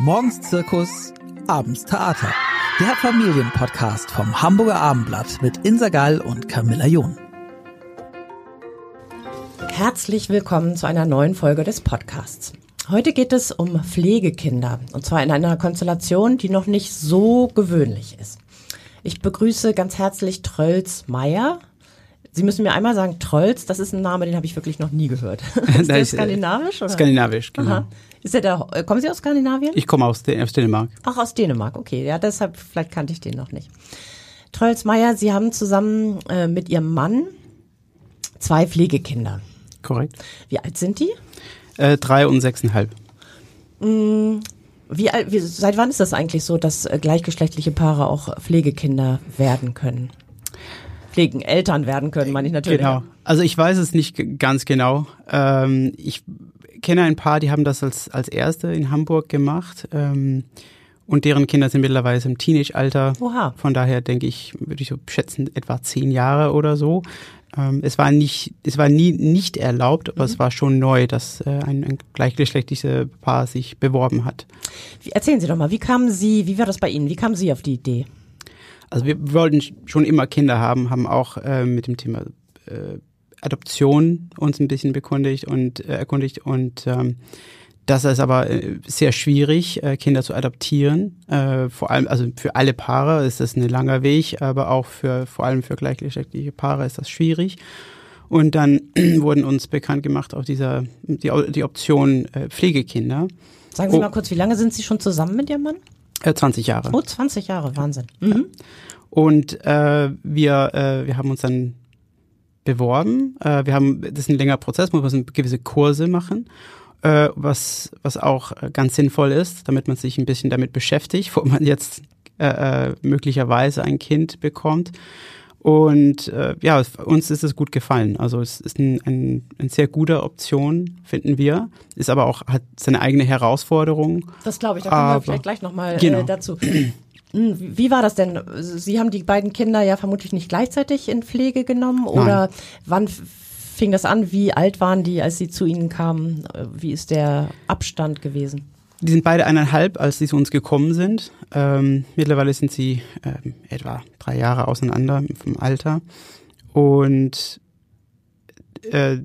Morgens Zirkus, abends Theater. Der Familienpodcast vom Hamburger Abendblatt mit Insa Gall und Camilla John. Herzlich willkommen zu einer neuen Folge des Podcasts. Heute geht es um Pflegekinder und zwar in einer Konstellation, die noch nicht so gewöhnlich ist. Ich begrüße ganz herzlich Trölz Meier. Sie müssen mir einmal sagen, Trolls, das ist ein Name, den habe ich wirklich noch nie gehört. ist der skandinavisch? Oder? Skandinavisch, genau. Aha. Ist der da, äh, kommen Sie aus Skandinavien? Ich komme aus, aus Dänemark. Ach, aus Dänemark, okay. Ja, deshalb, vielleicht kannte ich den noch nicht. Trolls Meier, Sie haben zusammen äh, mit Ihrem Mann zwei Pflegekinder. Korrekt. Wie alt sind die? Äh, drei und sechseinhalb. Mm, wie, wie, seit wann ist das eigentlich so, dass äh, gleichgeschlechtliche Paare auch Pflegekinder werden können? Pflegen, Eltern werden können, meine ich natürlich. Genau. Also ich weiß es nicht ganz genau. Ähm, ich kenne ein paar, die haben das als, als erste in Hamburg gemacht. Ähm, und deren Kinder sind mittlerweile im Teenage-Alter. Oha. Von daher denke ich, würde ich so schätzen, etwa zehn Jahre oder so. Ähm, es war nicht, es war nie nicht erlaubt, aber mhm. es war schon neu, dass äh, ein, ein gleichgeschlechtliches Paar sich beworben hat. Wie, erzählen Sie doch mal, wie kamen Sie, wie war das bei Ihnen? Wie kamen Sie auf die Idee? Also wir wollten schon immer Kinder haben, haben auch äh, mit dem Thema äh, Adoption uns ein bisschen bekundigt und äh, erkundigt und ähm, das ist aber äh, sehr schwierig, äh, Kinder zu adoptieren. Äh, vor allem, also für alle Paare ist das ein langer Weg, aber auch für vor allem für gleichgeschlechtliche Paare ist das schwierig. Und dann wurden uns bekannt gemacht auf dieser die, die Option Pflegekinder. Sagen Sie mal kurz, wie lange sind Sie schon zusammen mit Ihrem Mann? Äh, 20 Jahre. Oh, 20 Jahre, Wahnsinn. Mhm. Und äh, wir, äh, wir haben uns dann beworben. Äh, wir haben, das ist ein längerer Prozess, man muss gewisse Kurse machen, äh, was, was auch äh, ganz sinnvoll ist, damit man sich ein bisschen damit beschäftigt, wo man jetzt äh, äh, möglicherweise ein Kind bekommt. Und äh, ja, uns ist es gut gefallen. Also es ist ein, ein, eine sehr gute Option, finden wir. Ist aber auch, hat seine eigene Herausforderung. Das glaube ich, da kommen aber, wir vielleicht gleich nochmal genau. äh, dazu. Hm, wie war das denn? Sie haben die beiden Kinder ja vermutlich nicht gleichzeitig in Pflege genommen oder Nein. wann fing das an? Wie alt waren die, als sie zu Ihnen kamen? Wie ist der Abstand gewesen? Die sind beide eineinhalb, als sie zu uns gekommen sind. Ähm, mittlerweile sind sie ähm, etwa drei Jahre auseinander vom Alter. Und äh,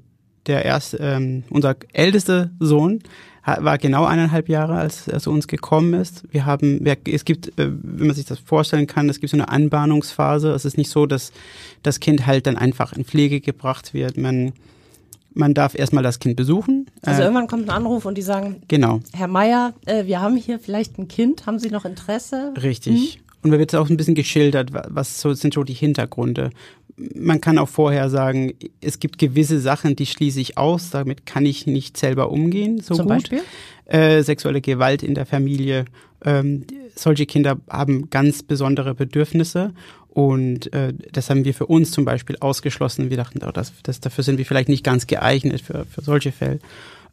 der erste, ähm, unser ältester Sohn war genau eineinhalb Jahre, als er zu uns gekommen ist. Wir haben, es gibt, äh, wenn man sich das vorstellen kann, es gibt so eine Anbahnungsphase. Es ist nicht so, dass das Kind halt dann einfach in Pflege gebracht wird. Man, man darf erstmal das Kind besuchen. Also äh, irgendwann kommt ein Anruf und die sagen, genau. Herr Meier, äh, wir haben hier vielleicht ein Kind, haben Sie noch Interesse? Richtig. Hm? Und da wird auch ein bisschen geschildert, was so sind so die Hintergründe man kann auch vorher sagen, es gibt gewisse Sachen, die schließe ich aus, damit kann ich nicht selber umgehen. So Zum gut. Beispiel? Äh, sexuelle Gewalt in der Familie. Ähm, solche Kinder haben ganz besondere Bedürfnisse und äh, das haben wir für uns zum Beispiel ausgeschlossen. Wir dachten, oh, das, das, dafür sind wir vielleicht nicht ganz geeignet für, für solche Fälle.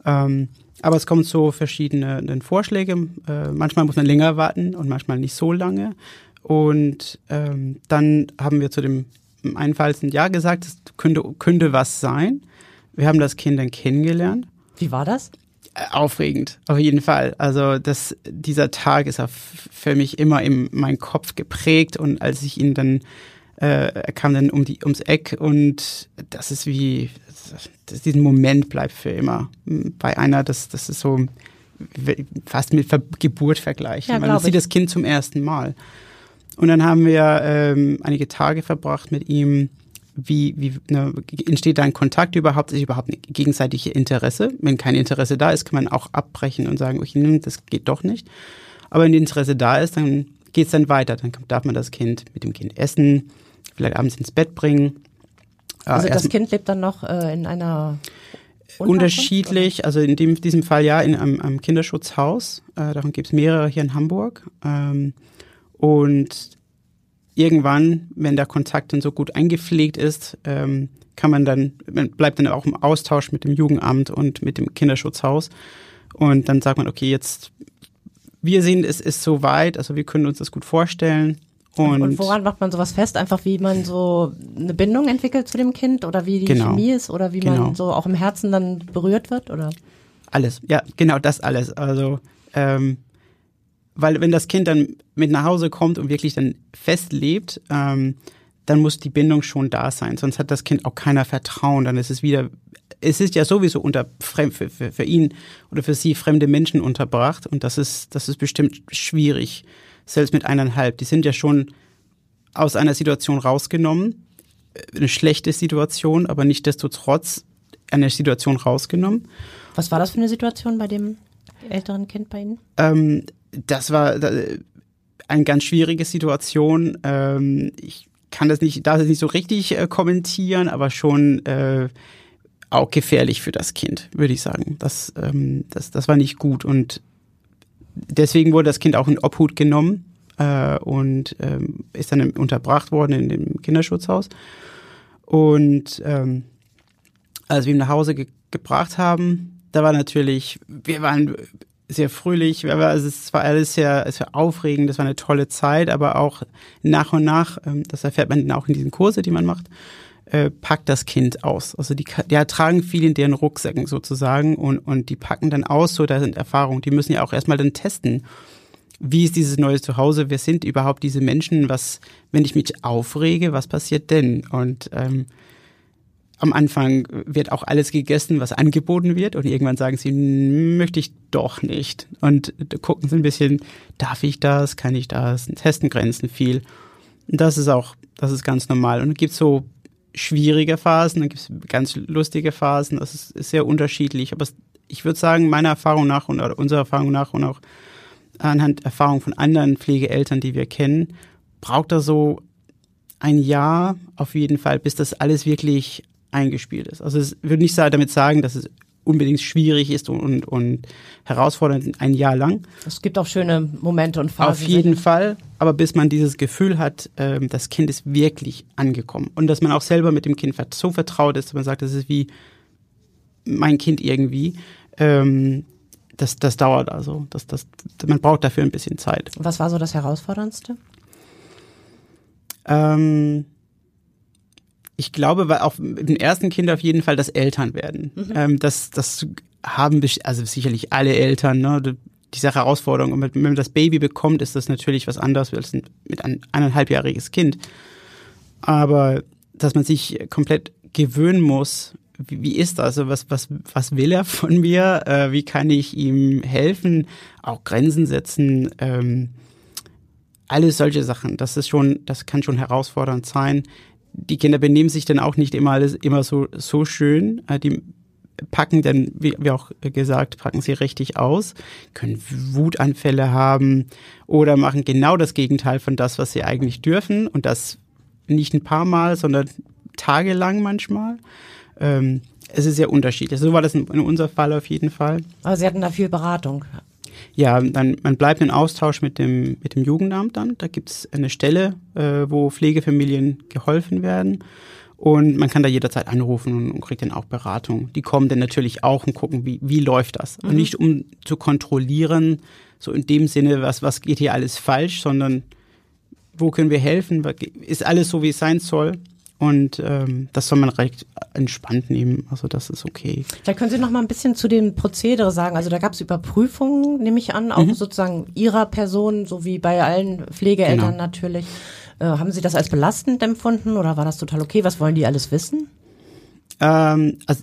Ähm, aber es kommen so verschiedene Vorschläge. Äh, manchmal muss man länger warten und manchmal nicht so lange. Und ähm, dann haben wir zu dem im einen Fall ein Ja gesagt, es könnte, könnte was sein. Wir haben das Kind dann kennengelernt. Wie war das? Aufregend, auf jeden Fall. Also das, dieser Tag ist für mich immer in meinen Kopf geprägt und als ich ihn dann, äh, er kam dann um die, ums Eck und das ist wie, das, diesen Moment bleibt für immer bei einer, das, das ist so fast mit Geburt vergleichen. Ja, Man sieht das Kind zum ersten Mal. Und dann haben wir ähm, einige Tage verbracht mit ihm. Wie, wie ne, entsteht da ein Kontakt überhaupt? Ist überhaupt ein gegenseitiges Interesse? Wenn kein Interesse da ist, kann man auch abbrechen und sagen, okay, das geht doch nicht. Aber wenn Interesse da ist, dann geht es dann weiter. Dann darf man das Kind mit dem Kind essen, vielleicht abends ins Bett bringen. Also das Kind lebt dann noch äh, in einer Unterschiedlich, also in dem, diesem Fall ja in einem, einem Kinderschutzhaus. Äh, davon gibt es mehrere hier in Hamburg. Ähm, und irgendwann, wenn der Kontakt dann so gut eingepflegt ist, ähm, kann man dann, man bleibt dann auch im Austausch mit dem Jugendamt und mit dem Kinderschutzhaus. Und dann sagt man, okay, jetzt, wir sehen, es ist so weit, also wir können uns das gut vorstellen. Und, und, woran macht man sowas fest? Einfach wie man so eine Bindung entwickelt zu dem Kind oder wie die genau. Chemie ist oder wie genau. man so auch im Herzen dann berührt wird oder? Alles, ja, genau das alles. Also ähm, weil wenn das Kind dann mit nach Hause kommt und wirklich dann festlebt, ähm, dann muss die Bindung schon da sein. Sonst hat das Kind auch keiner Vertrauen. Dann ist es wieder, es ist ja sowieso unter für, für, für ihn oder für sie fremde Menschen unterbracht und das ist, das ist bestimmt schwierig, selbst mit eineinhalb. Die sind ja schon aus einer Situation rausgenommen, eine schlechte Situation, aber nicht desto trotz eine Situation rausgenommen. Was war das für eine Situation bei dem älteren Kind bei Ihnen? Ähm, das war eine ganz schwierige Situation. Ähm, ich kann das nicht, darf das nicht so richtig äh, kommentieren, aber schon äh, auch gefährlich für das Kind, würde ich sagen. Das, ähm, das, das war nicht gut und deswegen wurde das Kind auch in Obhut genommen äh, und ähm, ist dann unterbracht worden in dem Kinderschutzhaus. Und ähm, als wir ihn nach Hause ge gebracht haben, da war natürlich, wir waren sehr fröhlich, also es war alles sehr, sehr aufregend, das war eine tolle Zeit, aber auch nach und nach, ähm, das erfährt man auch in diesen Kurse, die man macht, äh, packt das Kind aus. Also die, die tragen viel in deren Rucksäcken sozusagen und, und die packen dann aus, so da sind Erfahrungen. Die müssen ja auch erstmal dann testen, wie ist dieses neue Zuhause, wer sind überhaupt diese Menschen, was, wenn ich mich aufrege, was passiert denn? Und ähm, am Anfang wird auch alles gegessen, was angeboten wird und irgendwann sagen sie, möchte ich doch nicht. Und gucken sie ein bisschen, darf ich das, kann ich das, testen Grenzen viel. Und das ist auch, das ist ganz normal. Und es gibt so schwierige Phasen, dann gibt es ganz lustige Phasen, das ist, ist sehr unterschiedlich. Aber es, ich würde sagen, meiner Erfahrung nach und oder unserer Erfahrung nach und auch anhand Erfahrung von anderen Pflegeeltern, die wir kennen, braucht er so ein Jahr auf jeden Fall, bis das alles wirklich eingespielt ist. Also es würde nicht damit sagen, dass es unbedingt schwierig ist und, und, und herausfordernd ein Jahr lang. Es gibt auch schöne Momente und Phasen. Auf jeden Fall, aber bis man dieses Gefühl hat, ähm, das Kind ist wirklich angekommen und dass man auch selber mit dem Kind so vertraut ist, dass man sagt, das ist wie mein Kind irgendwie. Ähm, das, das dauert also. Das, das, man braucht dafür ein bisschen Zeit. Was war so das Herausforderndste? Ähm, ich glaube, weil auch mit dem ersten Kind auf jeden Fall das Eltern werden. Mhm. Ähm, das, das haben also sicherlich alle Eltern, ne? Diese Herausforderung. Und wenn man das Baby bekommt, ist das natürlich was anderes als mit ein eineinhalbjähriges Kind. Aber dass man sich komplett gewöhnen muss, wie, wie ist das? Also was, was, was will er von mir? Äh, wie kann ich ihm helfen? Auch Grenzen setzen. Ähm, alles solche Sachen. Das ist schon, das kann schon herausfordernd sein die Kinder benehmen sich dann auch nicht immer alles immer so, so schön. Äh, die packen dann, wie, wie auch gesagt, packen sie richtig aus, können Wutanfälle haben oder machen genau das Gegenteil von das, was sie eigentlich dürfen. Und das nicht ein paar Mal, sondern tagelang manchmal. Ähm, es ist sehr unterschiedlich. So war das in, in unserem Fall auf jeden Fall. Aber Sie hatten da viel Beratung. Ja, dann man bleibt in Austausch mit dem, mit dem Jugendamt dann. Da gibt's eine Stelle, äh, wo Pflegefamilien geholfen werden. Und man kann da jederzeit anrufen und, und, kriegt dann auch Beratung. Die kommen dann natürlich auch und gucken, wie, wie läuft das. Mhm. Und nicht um zu kontrollieren, so in dem Sinne, was, was geht hier alles falsch, sondern wo können wir helfen? Ist alles so, wie es sein soll? Und ähm, das soll man recht entspannt nehmen. Also das ist okay. Da können Sie noch mal ein bisschen zu dem Prozedere sagen. Also da gab es Überprüfungen, nehme ich an, auch mhm. sozusagen Ihrer Person, so wie bei allen Pflegeeltern genau. natürlich. Äh, haben Sie das als belastend empfunden oder war das total okay? Was wollen die alles wissen? Ähm, also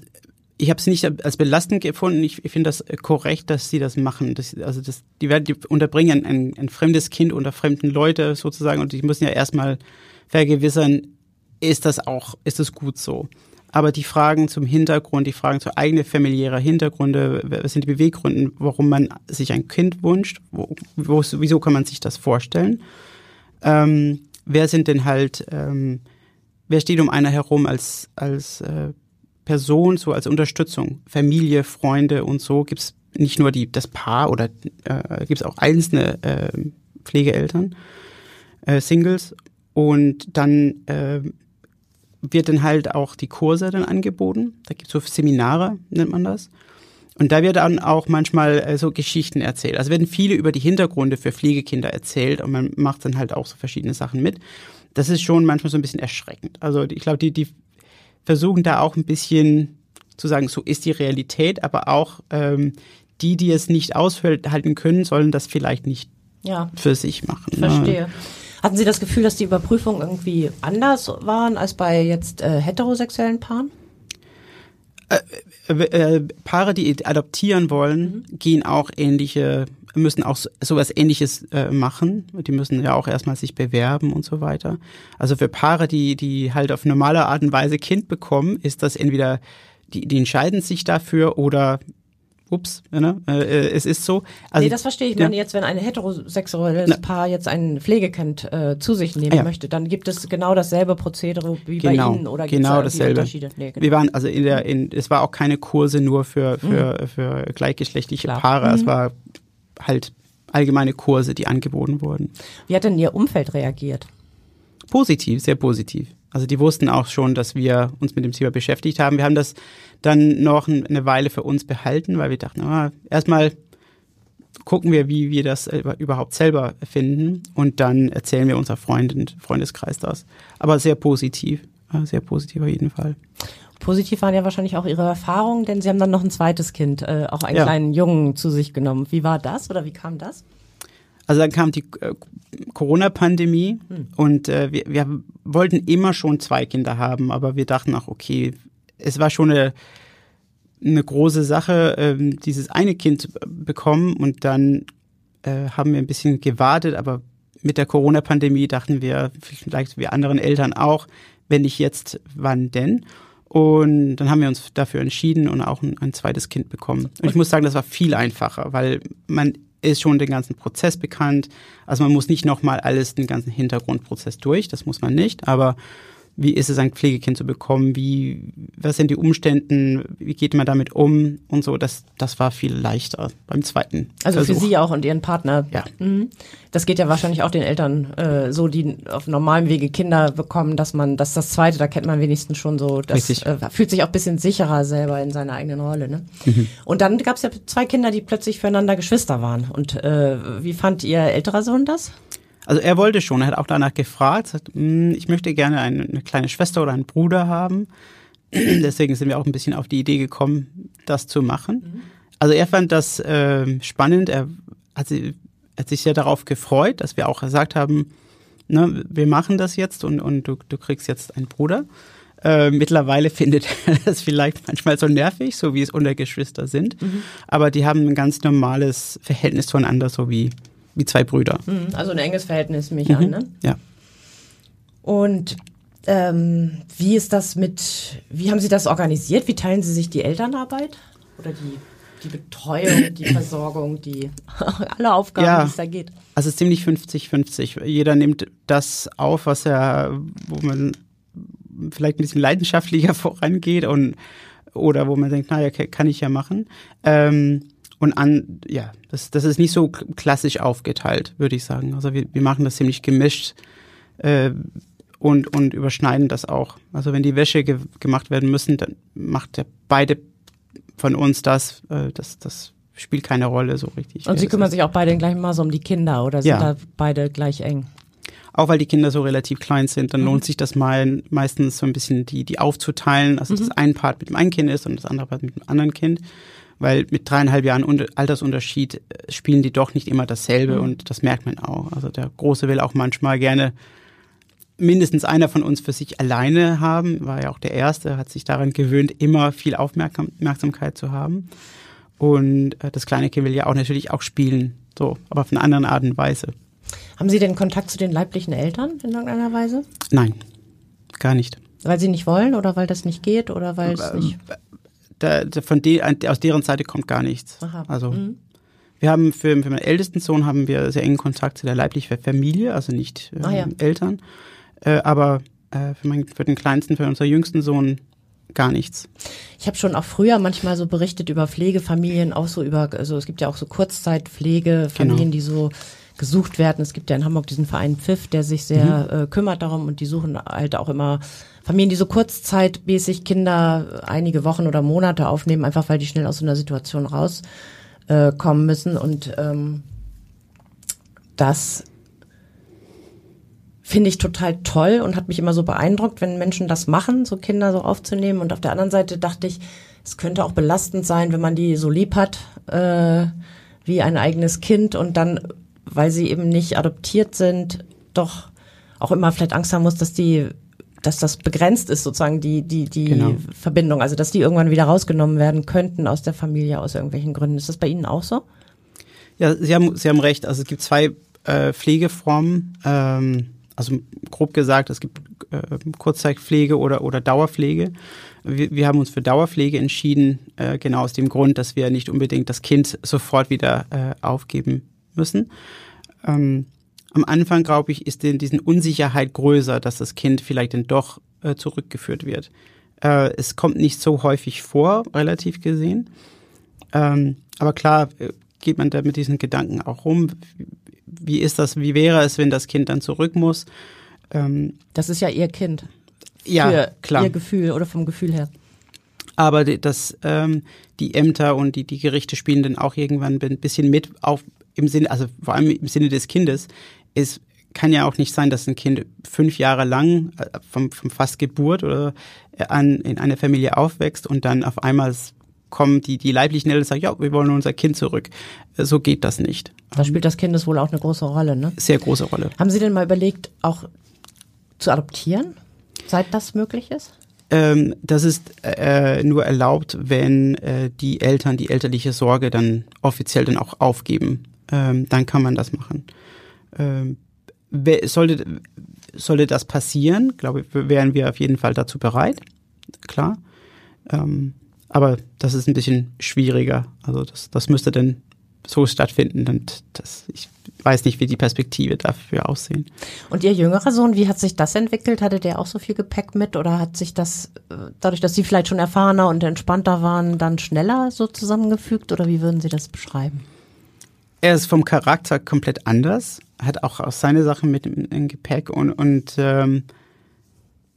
ich habe es nicht als belastend gefunden. Ich, ich finde das korrekt, dass sie das machen. Das, also das, die werden die unterbringen ein, ein fremdes Kind unter fremden Leute sozusagen und die müssen ja erstmal vergewissern, ist das auch, ist es gut so. Aber die Fragen zum Hintergrund, die Fragen zu eigene familiäre Hintergründe, was sind die Beweggründe, warum man sich ein Kind wünscht, wo, wo, wieso kann man sich das vorstellen? Ähm, wer sind denn halt, ähm, wer steht um einer herum als, als äh, Person, so als Unterstützung? Familie, Freunde und so gibt es nicht nur die, das Paar oder äh, gibt es auch einzelne äh, Pflegeeltern, äh, Singles. Und dann äh, wird dann halt auch die Kurse dann angeboten. Da gibt es so Seminare, nennt man das. Und da wird dann auch manchmal äh, so Geschichten erzählt. Also werden viele über die Hintergründe für Pflegekinder erzählt und man macht dann halt auch so verschiedene Sachen mit. Das ist schon manchmal so ein bisschen erschreckend. Also ich glaube, die, die versuchen da auch ein bisschen zu sagen, so ist die Realität, aber auch ähm, die, die es nicht aushalten können, sollen das vielleicht nicht ja. für sich machen. ne? Hatten Sie das Gefühl, dass die Überprüfungen irgendwie anders waren als bei jetzt äh, heterosexuellen Paaren? Äh, äh, Paare, die adoptieren wollen, gehen auch ähnliche, müssen auch so- sowas ähnliches äh, machen. Die müssen ja auch erstmal sich bewerben und so weiter. Also für Paare, die, die halt auf normale Art und Weise Kind bekommen, ist das entweder, die, die entscheiden sich dafür oder ups, ne, äh, äh, es ist so. Also, nee, das verstehe ich. Ich ja. meine jetzt, wenn ein heterosexuelles Na. Paar jetzt ein Pflegekind äh, zu sich nehmen Ja. möchte, dann gibt es genau dasselbe Prozedere wie genau, bei Ihnen oder genau da dasselbe. Unterschiede? Nee, genau. Wir waren also in der, in, es war auch keine Kurse nur für für für gleichgeschlechtliche Klar. Paare. Es war halt allgemeine Kurse, die angeboten wurden. Wie hat denn Ihr Umfeld reagiert? Positiv, sehr positiv. Also die wussten auch schon, dass wir uns mit dem Thema beschäftigt haben. Wir haben das dann noch ein- eine Weile für uns behalten, weil wir dachten, ah, erstmal gucken wir, wie wir das überhaupt selber finden und dann erzählen wir unser Freund und Freundeskreis das. Aber sehr positiv, sehr positiv auf jeden Fall. Positiv waren ja wahrscheinlich auch Ihre Erfahrungen, denn Sie haben dann noch ein zweites Kind, äh, auch einen Ja. kleinen Jungen zu sich genommen. Wie war das oder wie kam das? Also dann kam die äh, Corona-Pandemie und äh, wir, wir wollten immer schon zwei Kinder haben, aber wir dachten auch, okay, es war schon eine, eine große Sache, ähm, dieses eine Kind zu bekommen und dann äh, haben wir ein bisschen gewartet, aber mit der Corona-Pandemie dachten wir, vielleicht wie anderen Eltern auch, wenn nicht jetzt, wann denn? Und dann haben wir uns dafür entschieden und auch ein, ein zweites Kind bekommen. Und ich muss sagen, das war viel einfacher, weil man ist schon den ganzen Prozess bekannt. Also man muss nicht nochmal alles, den ganzen Hintergrundprozess durch, das muss man nicht, aber wie ist es, ein Pflegekind zu bekommen? Wie, was sind die Umstände? Wie geht man damit um? Und so, das, das war viel leichter beim zweiten. Also für Versuch. Sie auch und Ihren Partner. Ja. Mhm. Das geht ja wahrscheinlich auch den Eltern äh, so, die auf normalem Wege Kinder bekommen, dass man, dass das zweite, da kennt man wenigstens schon so, das äh, fühlt sich auch ein bisschen sicherer selber in seiner eigenen Rolle. Ne? Mhm. Und dann gab es ja zwei Kinder, die plötzlich füreinander Geschwister waren. Und äh, wie fand Ihr älterer Sohn das? Also er wollte schon, er hat auch danach gefragt, sagt, "Hm, ich möchte gerne eine, eine kleine Schwester oder einen Bruder haben. Deswegen sind wir auch ein bisschen auf die Idee gekommen, das zu machen. Also er fand das äh, spannend, er hat, hat sich sehr darauf gefreut, dass wir auch gesagt haben, ne, wir machen das jetzt und, und du, du kriegst jetzt einen Bruder. Äh, mittlerweile findet er das vielleicht manchmal so nervig, so wie es unter Geschwister sind. Aber die haben ein ganz normales Verhältnis zueinander, so wie, wie zwei Brüder. Mhm. Also ein enges Verhältnis, mich an, ne? Ja. Und ähm, wie ist das mit, wie haben Sie das organisiert? Wie teilen Sie sich die Elternarbeit? Oder die, die Betreuung, die Versorgung, die alle Aufgaben, Ja. die es da geht? Also es ist ziemlich 50-50. Jeder nimmt das auf, was er, wo man vielleicht ein bisschen leidenschaftlicher vorangeht und oder wo man denkt, naja, kann ich ja machen. Ähm, und an, ja, das, das ist nicht so klassisch aufgeteilt, würde ich sagen. Also wir, wir machen das ziemlich gemischt äh, und, und überschneiden das auch. Also wenn die Wäsche ge gemacht werden müssen, dann macht der beide von uns das. Äh, das, das spielt keine Rolle so richtig. Und Sie kümmern ist. sich auch beide gleich mal so um die Kinder oder sind Ja. da beide gleich eng? Auch weil die Kinder so relativ klein sind, dann lohnt sich das mal meistens so ein bisschen die, die aufzuteilen, also dass ein Part mit dem einen Kind ist und das andere Part mit dem anderen Kind. Weil mit dreieinhalb Jahren Unter- Altersunterschied äh, spielen die doch nicht immer dasselbe und das merkt man auch. Also der Große will auch manchmal gerne mindestens einer von uns für sich alleine haben, war ja auch der Erste, hat sich daran gewöhnt, immer viel Aufmerksam- Aufmerksamkeit zu haben. Und äh, das kleine Kind will ja auch natürlich auch spielen, so, aber auf eine andere Art und Weise. Haben Sie denn Kontakt zu den leiblichen Eltern in irgendeiner Weise? Nein, gar nicht. Weil Sie nicht wollen oder weil das nicht geht oder weil es nicht. Da, von de, aus deren Seite kommt gar nichts. Aha. Also Mhm. wir haben für, für meinen ältesten Sohn haben wir sehr engen Kontakt zu der leiblichen Familie, also nicht Ah, ja. Eltern, äh, aber äh, für, meinen, für den kleinsten, für unseren jüngsten Sohn gar nichts. Ich habe schon auch früher manchmal so berichtet über Pflegefamilien, auch so über, also es gibt ja auch so Kurzzeitpflegefamilien, Genau. die so gesucht werden. Es gibt ja in Hamburg diesen Verein Pfiff, der sich sehr äh, kümmert darum und die suchen halt auch immer Familien, die so kurzzeitmäßig Kinder einige Wochen oder Monate aufnehmen, einfach weil die schnell aus so einer Situation rauskommen äh, müssen und ähm, das finde ich total toll und hat mich immer so beeindruckt, wenn Menschen das machen, so Kinder so aufzunehmen. Und auf der anderen Seite dachte ich, es könnte auch belastend sein, wenn man die so lieb hat äh, wie ein eigenes Kind und dann weil sie eben nicht adoptiert sind, doch auch immer vielleicht Angst haben muss, dass die dass das begrenzt ist, sozusagen die, die, die genau. Verbindung, also dass die irgendwann wieder rausgenommen werden könnten aus der Familie aus irgendwelchen Gründen. Ist das bei Ihnen auch so? Ja, Sie haben, Sie haben recht. Also es gibt zwei äh, Pflegeformen. Ähm, also grob gesagt, es gibt äh, Kurzzeitpflege oder, oder Dauerpflege. Wir, wir haben uns für Dauerpflege entschieden, äh, genau aus dem Grund, dass wir nicht unbedingt das Kind sofort wieder äh, aufgeben müssen. Ähm, am Anfang, glaube ich, ist denn diesen Unsicherheit größer, dass das Kind vielleicht dann doch äh, zurückgeführt wird. Äh, es kommt nicht so häufig vor, relativ gesehen. Ähm, aber klar äh, geht man da mit diesen Gedanken auch rum. Wie ist das, wie wäre es, wenn das Kind dann zurück muss? Ähm, das ist ja ihr Kind. Ja, Für klar. Ihr Gefühl oder vom Gefühl her. Aber das, ähm, die Ämter und die, die Gerichte spielen dann auch irgendwann ein bisschen mit auf im Sinne, also vor allem im Sinne des Kindes, es kann ja auch nicht sein, dass ein Kind fünf Jahre lang äh, vom, vom fast Geburt oder äh, an, in einer Familie aufwächst und dann auf einmal kommen die, die leiblichen Eltern und sagen, ja, wir wollen unser Kind zurück. Äh, so geht das nicht. Da spielt das Kindeswohl auch eine große Rolle, ne? Sehr große Rolle. Haben Sie denn mal überlegt, auch zu adoptieren, seit das möglich ist? Ähm, das ist äh, nur erlaubt, wenn äh, die Eltern die elterliche Sorge dann offiziell dann auch aufgeben. Ähm, dann kann man das machen. Ähm, sollte, sollte das passieren, glaube ich, wären wir auf jeden Fall dazu bereit. Klar. Ähm, aber das ist ein bisschen schwieriger. Also das, das müsste dann so stattfinden und das, ich weiß nicht, wie die Perspektive dafür aussehen. Und Ihr jüngerer Sohn, wie hat sich das entwickelt? Hatte der auch so viel Gepäck mit oder hat sich das, äh, dadurch, dass Sie vielleicht schon erfahrener und entspannter waren, dann schneller so zusammengefügt oder wie würden Sie das beschreiben? Er ist vom Charakter komplett anders, hat auch, auch seine Sachen mit im, Gepäck und, und ähm,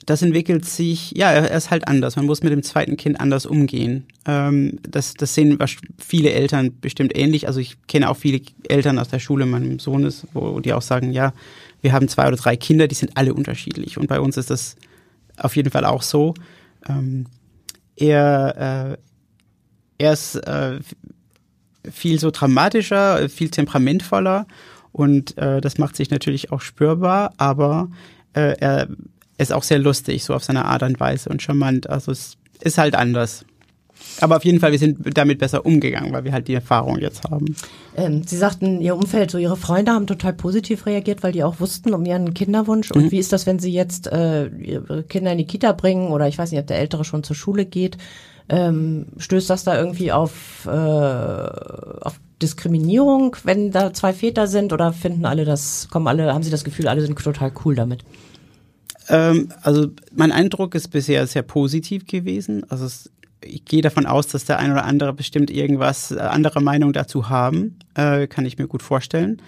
das entwickelt sich, ja, er ist halt anders. Man muss mit dem zweiten Kind anders umgehen. Ähm, das, das sehen viele Eltern bestimmt ähnlich. Also ich kenne auch viele Eltern aus der Schule meines Sohnes, wo die auch sagen, ja, wir haben zwei oder drei Kinder, die sind alle unterschiedlich. Und bei uns ist das auf jeden Fall auch so. Ähm, er, äh, er ist äh, viel so dramatischer, viel temperamentvoller und äh, das macht sich natürlich auch spürbar, aber äh, er ist auch sehr lustig, so auf seine Art und Weise und charmant. Also es ist halt anders. Aber auf jeden Fall, wir sind damit besser umgegangen, weil wir halt die Erfahrung jetzt haben. Ähm, Sie sagten, Ihr Umfeld, so Ihre Freunde haben total positiv reagiert, weil die auch wussten um Ihren Kinderwunsch. Und mhm. wie ist das, wenn Sie jetzt äh, Ihre Kinder in die Kita bringen oder ich weiß nicht, ob der Ältere schon zur Schule geht? Ähm, stößt das da irgendwie auf, äh, auf Diskriminierung, wenn da zwei Väter sind oder finden alle das, kommen alle, haben Sie das Gefühl, alle sind total cool damit? Ähm, also mein Eindruck ist bisher sehr positiv gewesen. Also es, ich gehe davon aus, dass der ein oder andere bestimmt irgendwas, äh, andere Meinung dazu haben, äh, kann ich mir gut vorstellen.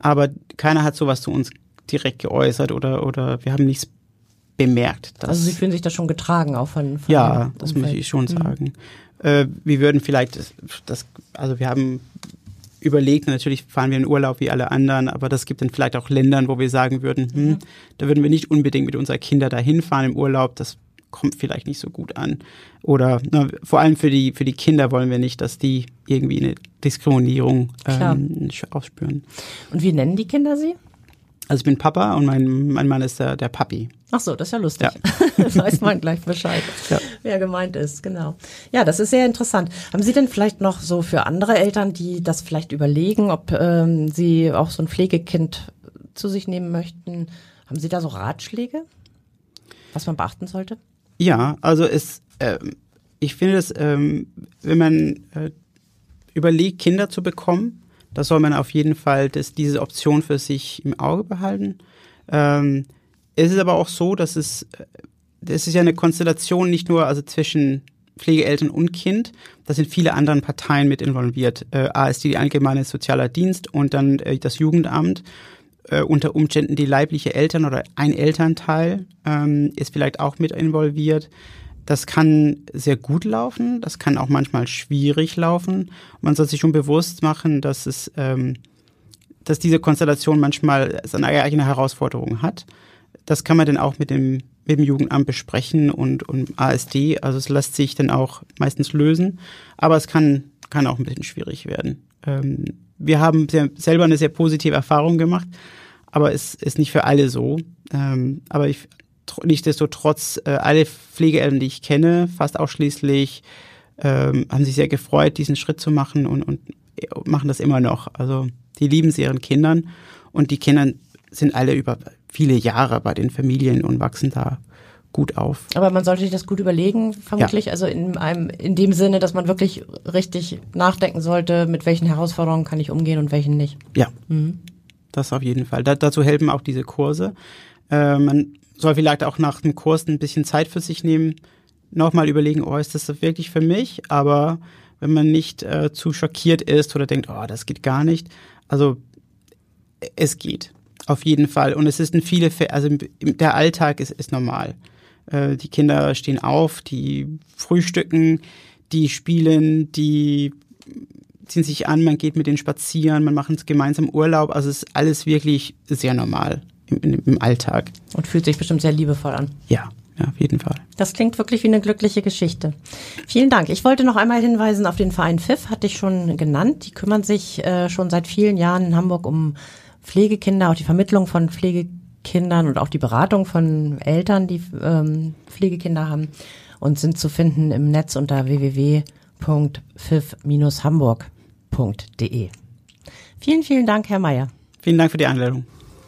Aber keiner hat sowas zu uns direkt geäußert oder, oder wir haben nichts bemerkt. also Sie fühlen sich da schon getragen, auch von, von Ja, das muss ich schon mhm. sagen. Mhm. Äh, wir würden vielleicht, das, also wir haben überlegt, natürlich fahren wir in Urlaub wie alle anderen, aber das gibt dann vielleicht auch Ländern, wo wir sagen würden, hm, mhm. da würden wir nicht unbedingt mit unseren Kindern dahin fahren im Urlaub, das kommt vielleicht nicht so gut an. Oder na, vor allem für die, für die Kinder wollen wir nicht, dass die irgendwie eine Diskriminierung ähm, ausspüren. Und wie nennen die Kinder sie? Also ich bin Papa und mein, mein Mann ist der, der Papi. Ach so, das ist ja lustig. Ja. weiß man gleich Bescheid, ja. wer gemeint ist, genau. Ja, das ist sehr interessant. Haben Sie denn vielleicht noch so für andere Eltern, die das vielleicht überlegen, ob ähm, sie auch so ein Pflegekind zu sich nehmen möchten, haben Sie da so Ratschläge, was man beachten sollte? Ja, also es, äh, ich finde es, ähm, wenn man äh, überlegt, Kinder zu bekommen, da soll man auf jeden Fall das, diese Option für sich im Auge behalten. Ähm, es ist aber auch so, dass es, es ist ja eine Konstellation nicht nur also zwischen Pflegeeltern und Kind, da sind viele andere Parteien mit involviert. Äh, ASD, die Allgemeine Sozialer Dienst und dann äh, das Jugendamt. Äh, unter Umständen die leibliche Eltern oder ein Elternteil ähm, ist vielleicht auch mit involviert. Das kann sehr gut laufen, das kann auch manchmal schwierig laufen. Man soll sich schon bewusst machen, dass es, ähm, dass diese Konstellation manchmal seine eigene Herausforderung hat. Das kann man dann auch mit dem, mit dem Jugendamt besprechen und, und ASD. Also es lässt sich dann auch meistens lösen, aber es kann, kann auch ein bisschen schwierig werden. Ähm, wir haben sehr, selber eine sehr positive Erfahrung gemacht, aber es ist nicht für alle so. Ähm, aber ich, nichtsdestotrotz, äh, alle Pflegeeltern, die ich kenne, fast ausschließlich, ähm, haben sich sehr gefreut, diesen Schritt zu machen und, und machen das immer noch. Also die lieben es ihren Kindern und die Kinder sind alle über viele Jahre bei den Familien und wachsen da gut auf. Aber man sollte sich das gut überlegen, vermutlich. Ja. Also in einem, in dem Sinne, dass man wirklich richtig nachdenken sollte, mit welchen Herausforderungen kann ich umgehen und welchen nicht. Ja. Mhm. Das auf jeden Fall. Da, dazu helfen auch diese Kurse. Äh, man soll vielleicht auch nach dem Kurs ein bisschen Zeit für sich nehmen, nochmal überlegen, oh, ist das wirklich für mich? Aber wenn man nicht äh, zu schockiert ist oder denkt, oh, das geht gar nicht. Also es geht. Auf jeden Fall. Und es ist in viele also der Alltag ist, ist normal. Äh, die Kinder stehen auf, die frühstücken, die spielen, die ziehen sich an, man geht mit denen spazieren, man macht gemeinsam Urlaub. Also es ist alles wirklich sehr normal im, im Alltag. Und fühlt sich bestimmt sehr liebevoll an. Ja. Ja, auf jeden Fall. Das klingt wirklich wie eine glückliche Geschichte. Vielen Dank. Ich wollte noch einmal hinweisen auf den Verein FIF, hatte ich schon genannt. Die kümmern sich äh, schon seit vielen Jahren in Hamburg um Pflegekinder, auch die Vermittlung von Pflegekindern und auch die Beratung von Eltern, die ähm, Pflegekinder haben und sind zu finden im Netz unter www.pfiff-hamburg.de. Vielen, vielen Dank, Herr Mayer. Vielen Dank für die Einladung.